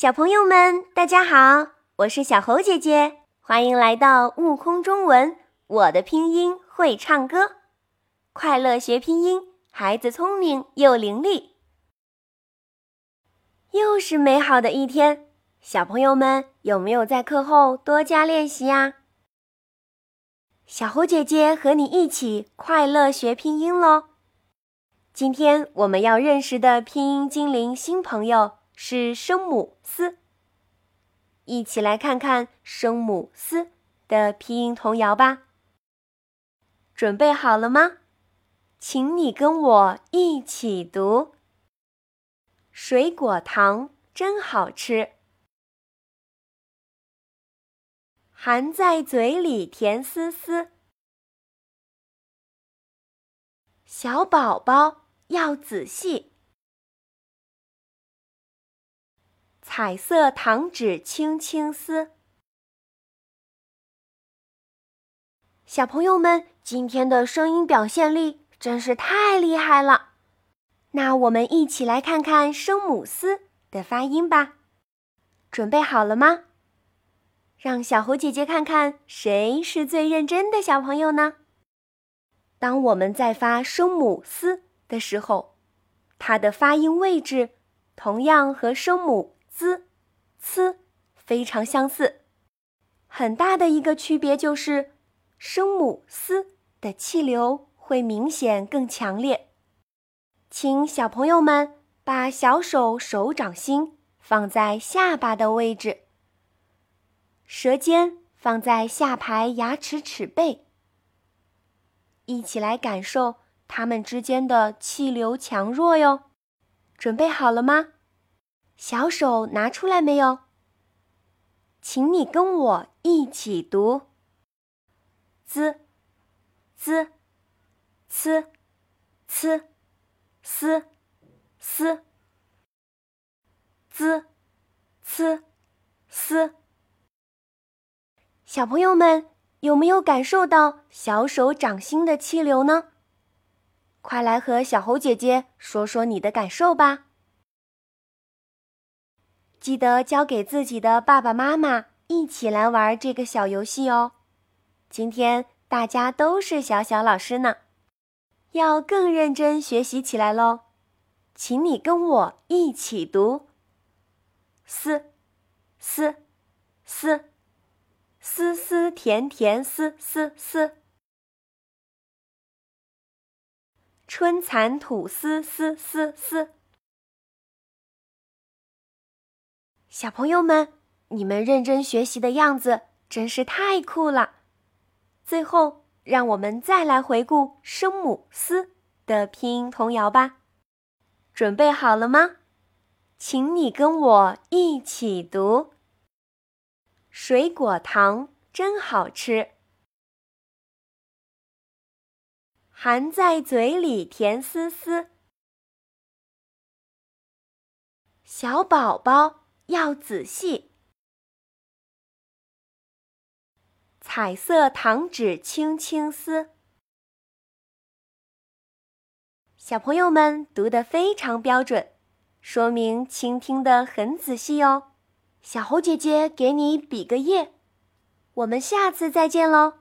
小朋友们，大家好，我是小猴姐姐，欢迎来到悟空中文。我的拼音会唱歌，快乐学拼音，孩子聪明又伶俐。又是美好的一天，小朋友们有没有在课后多加练习呀？小猴姐姐和你一起快乐学拼音喽！今天我们要认识的拼音精灵新朋友。是声母“思”，一起来看看声母“思”的拼音童谣吧。准备好了吗？请你跟我一起读：水果糖真好吃，含在嘴里甜丝丝。小宝宝要仔细。彩色糖纸轻轻撕，小朋友们今天的声音表现力真是太厉害了。那我们一起来看看声母“丝”的发音吧。准备好了吗？让小猴姐姐看看谁是最认真的小朋友呢？当我们在发声母“丝”的时候，它的发音位置同样和声母。z、c 非常相似，很大的一个区别就是声母 s 的气流会明显更强烈。请小朋友们把小手手掌心放在下巴的位置，舌尖放在下排牙齿齿背，一起来感受它们之间的气流强弱哟。准备好了吗？小手拿出来没有？请你跟我一起读：z、z、c、c、s、s、z、c、s。小朋友们有没有感受到小手掌心的气流呢？快来和小猴姐姐说说你的感受吧！记得交给自己的爸爸妈妈一起来玩这个小游戏哦。今天大家都是小小老师呢，要更认真学习起来喽。请你跟我一起读：丝丝丝丝丝甜甜丝丝丝，春蚕吐丝丝丝丝。小朋友们，你们认真学习的样子真是太酷了。最后，让我们再来回顾声母“丝”的拼音童谣吧。准备好了吗？请你跟我一起读：水果糖真好吃，含在嘴里甜丝丝。小宝宝。要仔细。彩色糖纸轻轻撕，小朋友们读得非常标准，说明倾听的很仔细哦。小猴姐姐给你比个耶，我们下次再见喽。